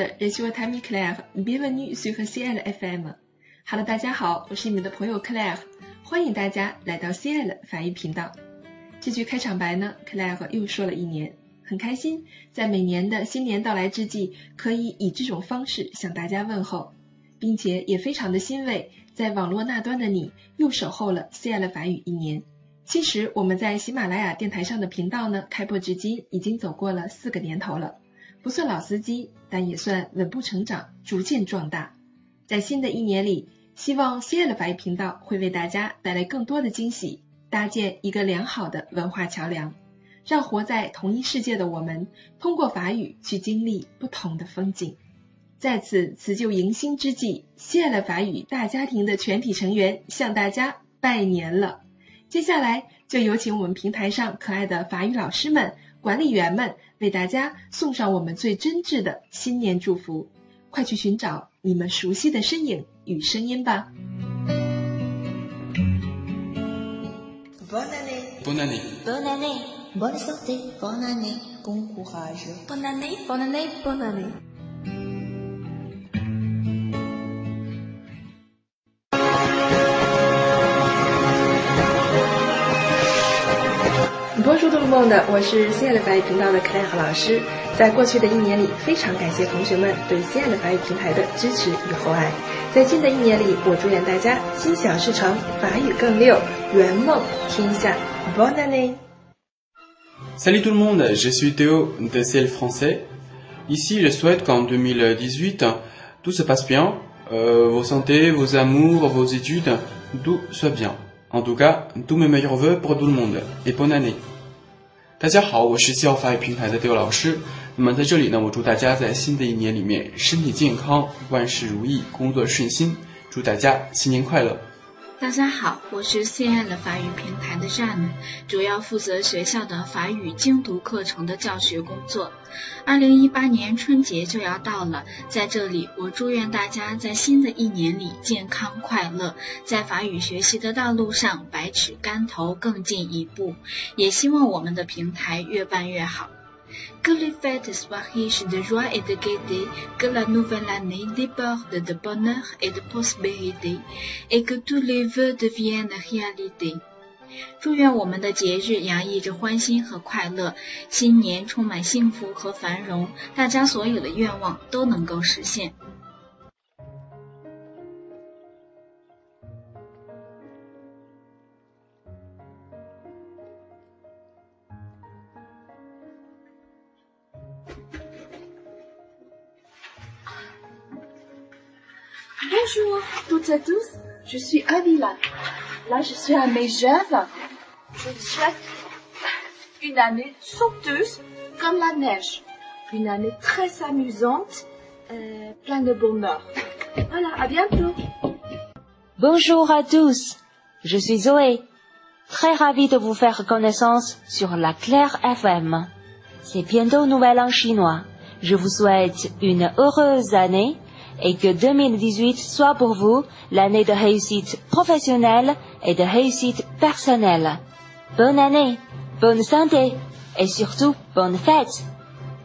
monde, je suis votre Claire. Bienvenue sur CL FM. Hello，大家好，我是你们的朋友 Claire，欢迎大家来到 CL 法语频道。这句开场白呢，Claire 又说了一年，很开心，在每年的新年到来之际，可以以这种方式向大家问候，并且也非常的欣慰，在网络那端的你又守候了 CL 法语一年。其实我们在喜马拉雅电台上的频道呢，开播至今已经走过了四个年头了，不算老司机，但也算稳步成长，逐渐壮大。在新的一年里，希望心爱的法语频道会为大家带来更多的惊喜，搭建一个良好的文化桥梁，让活在同一世界的我们通过法语去经历不同的风景。在此辞旧迎新之际，CL 法语大家庭的全体成员向大家拜年了。接下来就有请我们平台上可爱的法语老师们、管理员们为大家送上我们最真挚的新年祝福。快去寻找你们熟悉的身影与声音吧！Bonne année, bonne année, bonne année, bonne santé, bonne année, bon courage, bonne année, bonne année, bonne année. 我是 CL 法语频道的 Claire 老师。在过去的一年里，非常感谢同学们对 CL 法语平台的支持与厚爱。在新的一年里，我祝愿大家心想事成，法语更溜，圆梦天下。Bonne année! Salut tout le monde, je suis Théo de CEL Français. Ici, je souhaite qu'en 2018, tout se passe bien, euh, vos santé, vos amours, vos études, tout soit bien. En tout cas, tous mes meilleurs vœux pour tout le monde et bonne année. 大家好，我是教法语平台的刘老师。那么在这里呢，我祝大家在新的一年里面身体健康，万事如意，工作顺心。祝大家新年快乐！大家好，我是 CL 法语平台的 Jan，主要负责学校的法语精读课程的教学工作。二零一八年春节就要到了，在这里我祝愿大家在新的一年里健康快乐，在法语学习的道路上百尺竿头更进一步，也希望我们的平台越办越好。Que les fêtes soient riches de joie et de gaieté, que la nouvelle année déborde de bonheur et de prospérité, et que tous les vœux deviennent réalité. 祝愿我们的节日洋溢着欢欣和快乐，新年充满幸福和繁荣，大家所有的愿望都能够实现。Bonjour toutes et tous, je suis Avila. Là, je suis à Megève. Je vous souhaite une année sauteuse comme la neige. Une année très amusante, euh, pleine de bonheur. Voilà, à bientôt. Bonjour à tous, je suis Zoé. Très ravie de vous faire connaissance sur la Claire FM. C'est bientôt Nouvel An chinois. Je vous souhaite une heureuse année et que 2018 soit pour vous l'année de réussite professionnelle et de réussite personnelle. Bonne année, bonne santé et surtout bonne fête.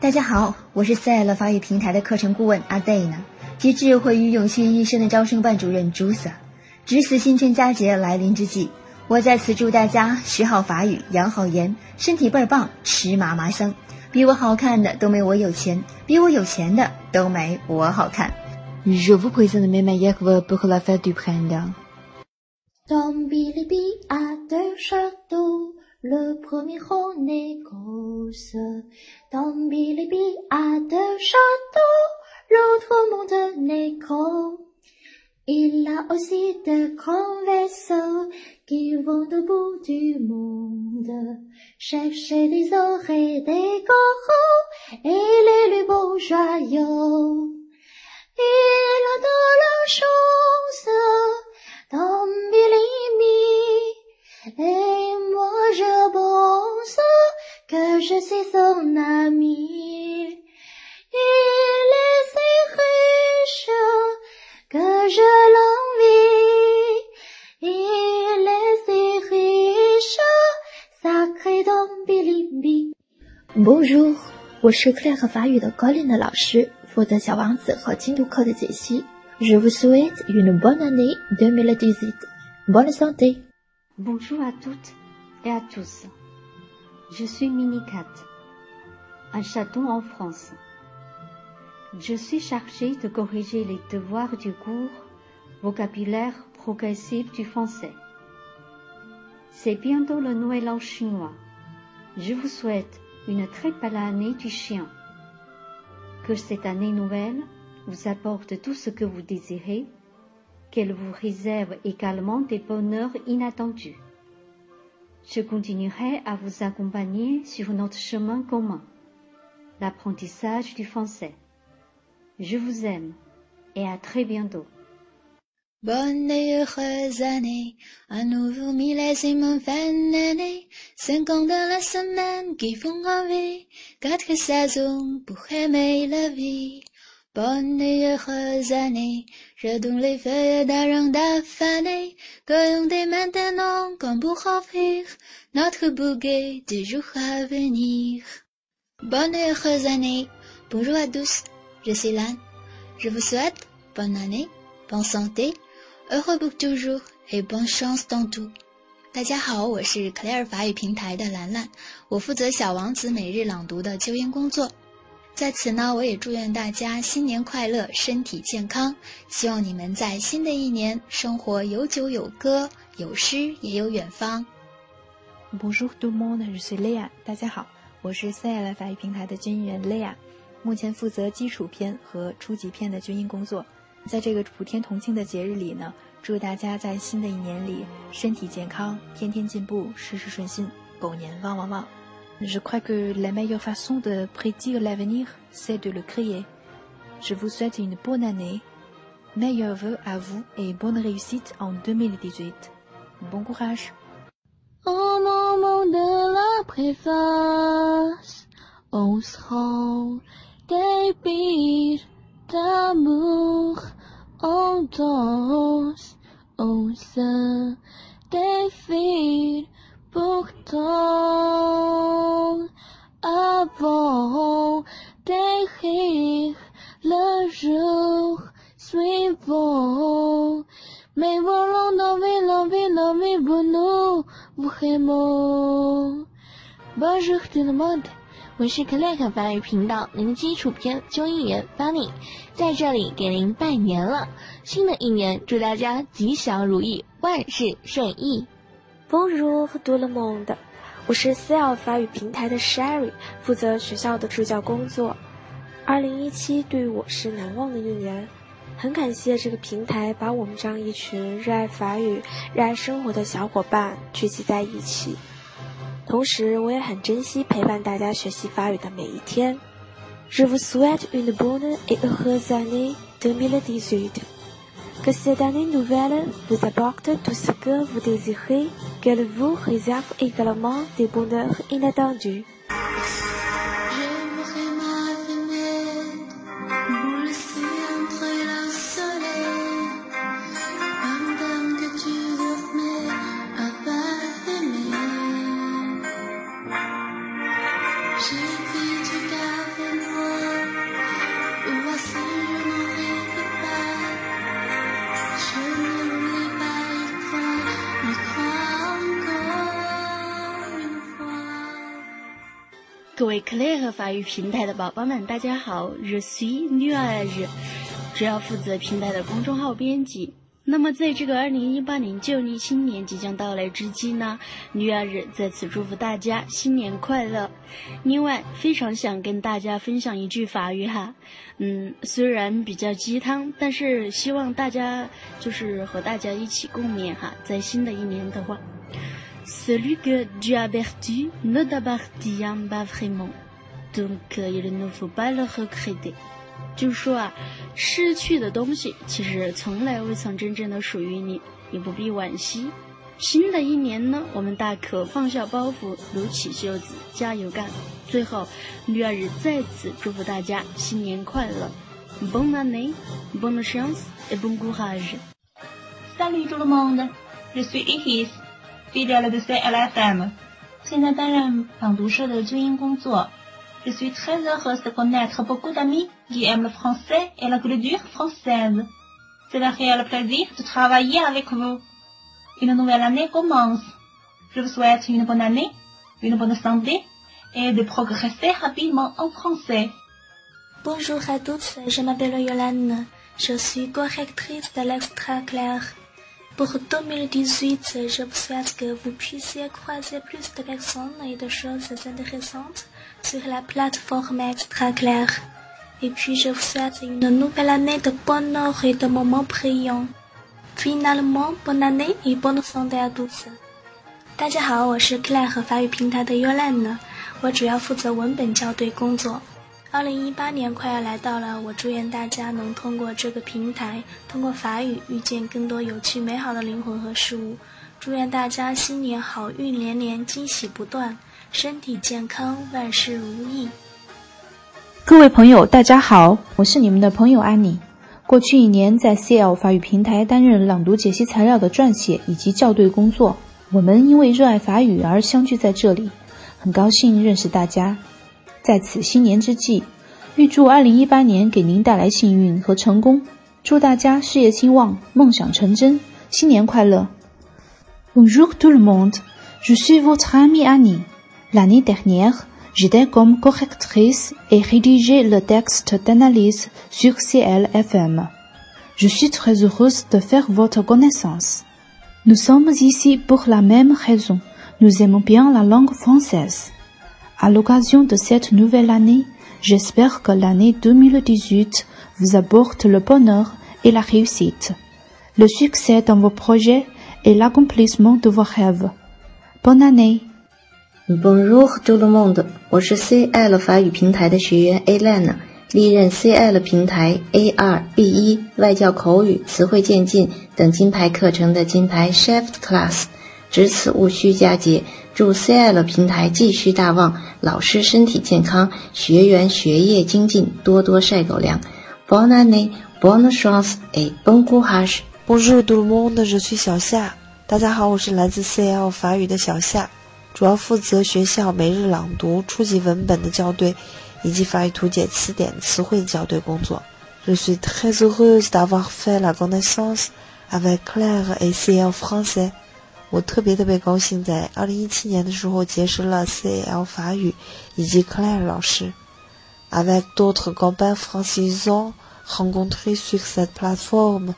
大家好，我是 CL 法语平台的课程顾问阿 Day 呢，及智慧与永续医生的招生办主任朱 Sa。值此新春佳节来临之际，我在此祝大家学好法语，养好颜，身体倍儿棒，吃嘛嘛香。比我好看的都没我有钱，比我有钱的都没我好看。Je vous présente mes meilleurs vœux pour la fête du printemps. Dans Bilibi à deux châteaux, le premier en Écosse. Dans Bilibi à deux châteaux, l'autre monte en écho. Il a aussi de grands vaisseaux qui vont au bout du monde chercher des or et des coraux et les, les beaux joyaux. Je pense que je suis son ami. Il est si riche que je l'envie. Il est si riche, sacré dans Billy Bonjour，我是 Claire 法语的 Colin 的老师，负责小王子和精读课的解析。Je vous souhaite une bonne année 2018. Bonne santé. Bonjour à toutes et à tous. Je suis Minicat, un chaton en France. Je suis chargée de corriger les devoirs du cours vocabulaire progressif du français. C'est bientôt le Nouvel An chinois. Je vous souhaite une très belle année du chien. Que cette année nouvelle vous apporte tout ce que vous désirez, qu'elle vous réserve également des bonheurs inattendus. Je continuerai à vous accompagner sur notre chemin commun, l'apprentissage du français. Je vous aime et à très bientôt. Bonne et heureuse année, un nouveau millésime fin d'année, cinq ans de la semaine qui font rêver, quatre saisons pour aimer la vie. Bonne et heureuse année, je donne les feuilles d'argent d'affaner, cueillons dès maintenant comme pour offrir notre bouquet des jours à venir. Bonne et heureuse année, bonjour à tous, je suis Lan. Je vous souhaite bonne année, bonne santé, heureux pour toujours et bonne chance dans tout。大家好，我是 Claire 法语平台的兰兰，我负责小王子每日朗读的纠音工作。在此呢，我也祝愿大家新年快乐，身体健康。希望你们在新的一年生活有酒有歌，有诗也有远方。Bonjour tout le monde, je suis Léa。大家好，我是 CL 法语平台的军音员 Léa，目前负责基础篇和初级篇的军音工作。在这个普天同庆的节日里呢，祝大家在新的一年里身体健康，天天进步，事事顺心，狗年旺旺旺。Je crois que la meilleure façon de prédire l'avenir, c'est de le créer. Je vous souhaite une bonne année, meilleurs vœux à vous et bonne réussite en 2018. Bon courage. Au moment de la préface, on se rend des pires d'amour, on danse, on se défile pourtant avant d'écrire le jour suivant. Mais voulons nommer l'envie, nommer bonheur, vraiment? Bonjour tout le monde. 我是 Click 法语频道零基础篇纠音员 Funny，在这里给您拜年了。新的一年，祝大家吉祥如意，万事顺意。Bonjour tout le monde，我是 CL 法语平台的 Sherry，负责学校的助教工作。二零一七对于我是难忘的一年，很感谢这个平台把我们这样一群热爱法语、热爱生活的小伙伴聚集在一起。同时，我也很珍惜陪伴大家学习法语的每一天。Je vous souhaite une bonne et heureuse année 2018. Que cette année nouvelle vous apporte tout ce que vous désirez, qu'elle vous réserve également des bonheurs inattendus. 各位 Claire 法语平台的宝宝们，大家好，Je suis Nuage，主要负责平台的公众号编辑。那么，在这个二零一八年旧历新年即将到来之际呢，Nuage 在此祝福大家新年快乐。另外，非常想跟大家分享一句法语哈，嗯，虽然比较鸡汤，但是希望大家就是和大家一起共勉哈，在新的一年的话。Celui que Dieu a perdu ne t'appartient pas vraiment, donc il ne faut pas le regretter。就是说啊，失去的东西其实从来未曾真正的属于你，也不必惋惜。新的一年呢，我们大可放下包袱，撸起袖子，加油干！最后，女儿日在此祝福大家新年快乐！Bon année，bonne chance et bon courage！Salut tout le monde！Je suis Iris. fidèle de Je suis très heureuse de connaître beaucoup d'amis qui aiment le français et la culture française. C'est un réel plaisir de travailler avec vous. Une nouvelle année commence. Je vous souhaite une bonne année, une bonne santé et de progresser rapidement en français. Bonjour à tous, je m'appelle Yolande. Je suis correctrice de l'extra clair Pour 2018, je vous souhaite que vous puissiez croiser plus de personnes et de choses intéressantes sur la plateforme extra clair. Et puis je vous souhaite une nouvelle année de bonheur et de moments brillants. Finalement, bonne année et bonne santé à tous. 大家好，我是 Claire 和法语平台的 Yolanda，我主要负责文本校对工作。 二零一八年快要来到了，我祝愿大家能通过这个平台，通过法语遇见更多有趣美好的灵魂和事物。祝愿大家新年好运连连，惊喜不断，身体健康，万事如意。各位朋友，大家好，我是你们的朋友安妮。过去一年在 CL 法语平台担任朗读解析材料的撰写以及校对工作。我们因为热爱法语而相聚在这里，很高兴认识大家。在此新年之际，预祝2018年给您带来幸运和成功，祝大家事业兴旺，梦想成真，新年快乐！Bonjour tout le monde, je suis votre amie Annie. L'année dernière, j'étais comme correctrice et rédigeais le texte d'analyse sur CLFM. Je suis très heureuse de faire votre connaissance. Nous sommes ici pour la même raison. Nous aimons bien la langue française. À l'occasion de cette nouvelle année, j'espère que l'année 2018 vous apporte le bonheur et la réussite, le succès dans vos projets et l'accomplissement de vos rêves. Bonne année! Bonjour tout le monde，我是 CL 法语平台的学员 Alan。历任 CL 平台 A2、B1 外教口语、词汇渐进等金牌课程的金牌 Chef Class， 值此勿需佳节。祝 CL 平台继续大旺，老师身体健康，学员学业精进，多多晒狗粮。Bon année, bonne chance et bon courage. Bonjour tout le monde, je suis 小夏。大家好，我是来自 CL 法语的小夏，主要负责学校每日朗读、初级文本的校对。以及法语图解词典词汇校对工作。Je suis très heureuse d'avoir fait la connaissance avec Claire et CL français。我特别特别高兴，在二零一七年的时候结识了 CL 法语以及 Claire 老师。Avec d'autres copains franchisants rencontrés sur cette plateforme,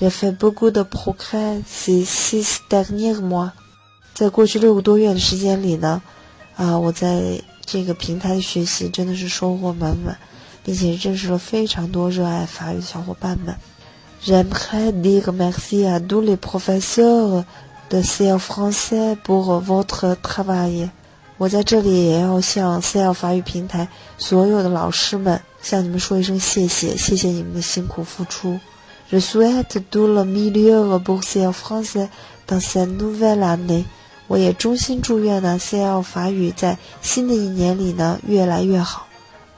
j'ai fait beaucoup de progrès ces six derniers mois。在过去六个多月的时间里呢，啊，我在这个平台的学习真的是收获满满，并且认识了非常多热爱法语的小伙伴们。J'aimerais dire merci à tous les professeurs de CL français pour votre travail。我在这里也要向 CL 法语平台所有的老师们向你们说一声谢谢，谢谢你们的辛苦付出。Je souhaite tout le meilleur pour CL français dans cette nouvelle année。我也衷心祝愿呢，CL 法语在新的一年里呢越来越好。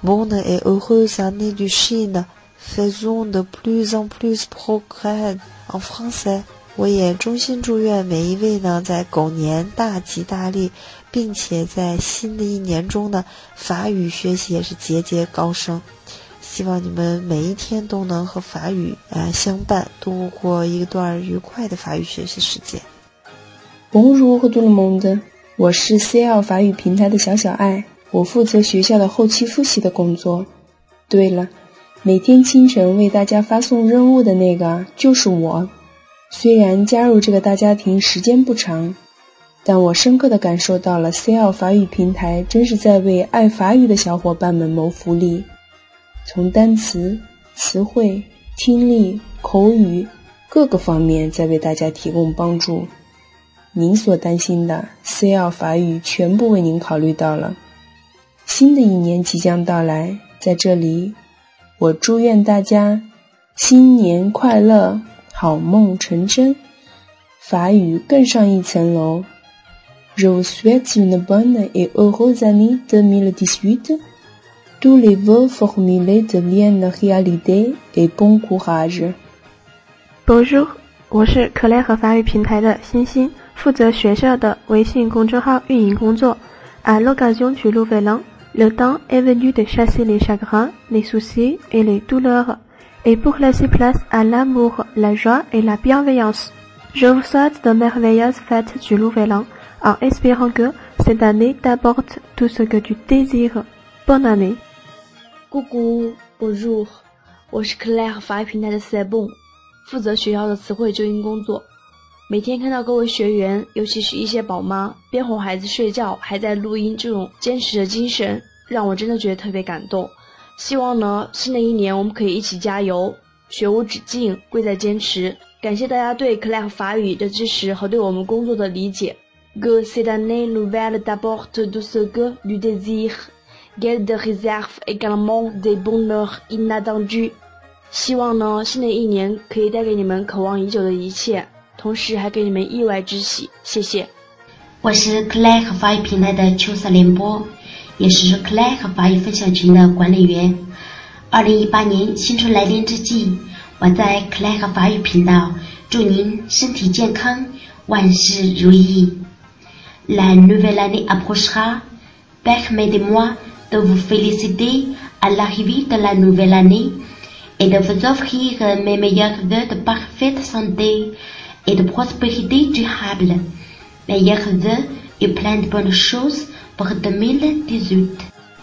Bonne et heureuse année du Chine, faisons de plus en plus progrès en français。我也衷心祝愿每一位呢在狗年大吉大利，并且在新的一年中呢法语学习也是节节高升。希望你们每一天都能和法语啊相伴，度过一段愉快的法语学习时间。Bonjour 和 Dumond，我是 CL 法语平台的小小爱，我负责学校的后期复习的工作。对了，每天清晨为大家发送任务的那个就是我。虽然加入这个大家庭时间不长，但我深刻的感受到了 CL 法语平台真是在为爱法语的小伙伴们谋福利，从单词、词汇、听力、口语各个方面在为大家提供帮助。您所担心的 CL 法语全部为您考虑到了。新的一年即将到来，在这里，我祝愿大家新年快乐，好梦成真，法语更上一层楼。Je vous souhaite une bonne et heureuse année 2018. Tous les vœux formulés deviennent réalité et bon courage. Bonjour，我是可莱和法语平台的欣欣。负责学校的微信公众号运营工作。À l'occasion du nouvel an, Le temps est venu de chasser les chagrins, les soucis et les douleurs, et pour laisser place à l'amour, la joie et la bienveillance. Je vous souhaite de merveilleuses fêtes du Nouvel An, en espérant que cette année t'apporte tout ce que tu désires. Bonne année. Coucou, bonjour，我是 Claire 法语平台的 Sebon，负责学校的词汇纠音工作。每天看到各位学员，尤其是一些宝妈边哄孩子睡觉还在录音，这种坚持的精神，让我真的觉得特别感动。 希望呢，新的一年我们可以一起加油，学无止境，贵在坚持。感谢大家对 c l a v 法语的支持和对我们工作的理解。Que cette année nouvelle t'apporte tout ce que tu désires, qu'elle te réserve également des bonheurs inattendus。希望呢，新的一年可以带给你们渴望已久的一切。同时还给你们意外之喜，谢谢。我是 Clay 和法语平台的秋色联播，也是 Clay 和法语分享群的管理员。二零一八年新春来临之际，我在 Clay 和法语频道祝您身体健康，万事如意。La nouvelle année approchera. Permettez-moi de vous féliciter à l'arrivée de la nouvelle année et de vous offrir mes meilleurs vœux de parfaite santé. et de prospérité durable. Meilleurs vœux et plein de bonnes choses pour 2018.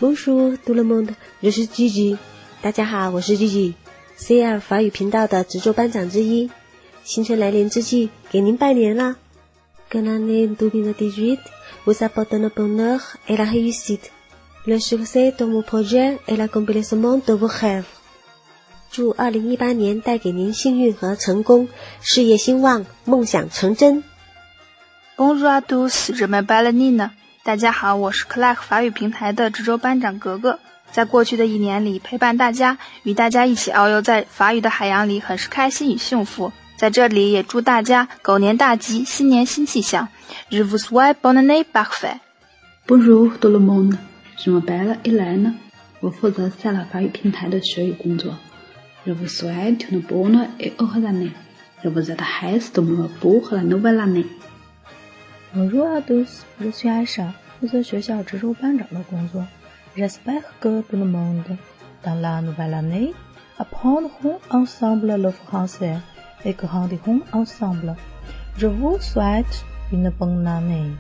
Bonjour tout le monde, je suis Gigi. 大家好，我是 Gigi，CL 法语频道的值周班长之一。新春来临之际，给您拜年啦！Que l'année 2018 vous apporte le bonheur et la réussite, le succès de vos projets et l'accomplissement de vos rêves. 祝二零一八年带给您幸运和成功，事业兴旺，梦想成真。Bonjour à tous, je m'appelle Nina。大家好，我是 Clark 法语平台的值周班长格格。在过去的一年里，陪伴大家，与大家一起遨游在法语的海洋里，很是开心与幸福。在这里，也祝大家狗年大吉，新年新气象。Je vous souhaite bonne année, parfait。Bonjour tout le monde, je m'appelle Elena。我负责塞拉法语平台的学语工作。Je vous souhaite une bonne et heureuse année. Je vous adresse de mon pour la nouvelle année. Bonjour à tous, je suis Aisha，负责学校值周班长的工作。J'espère que tout le monde, dans la nouvelle année, apprendront ensemble le français et grandiront ensemble. Je vous souhaite une bonne année.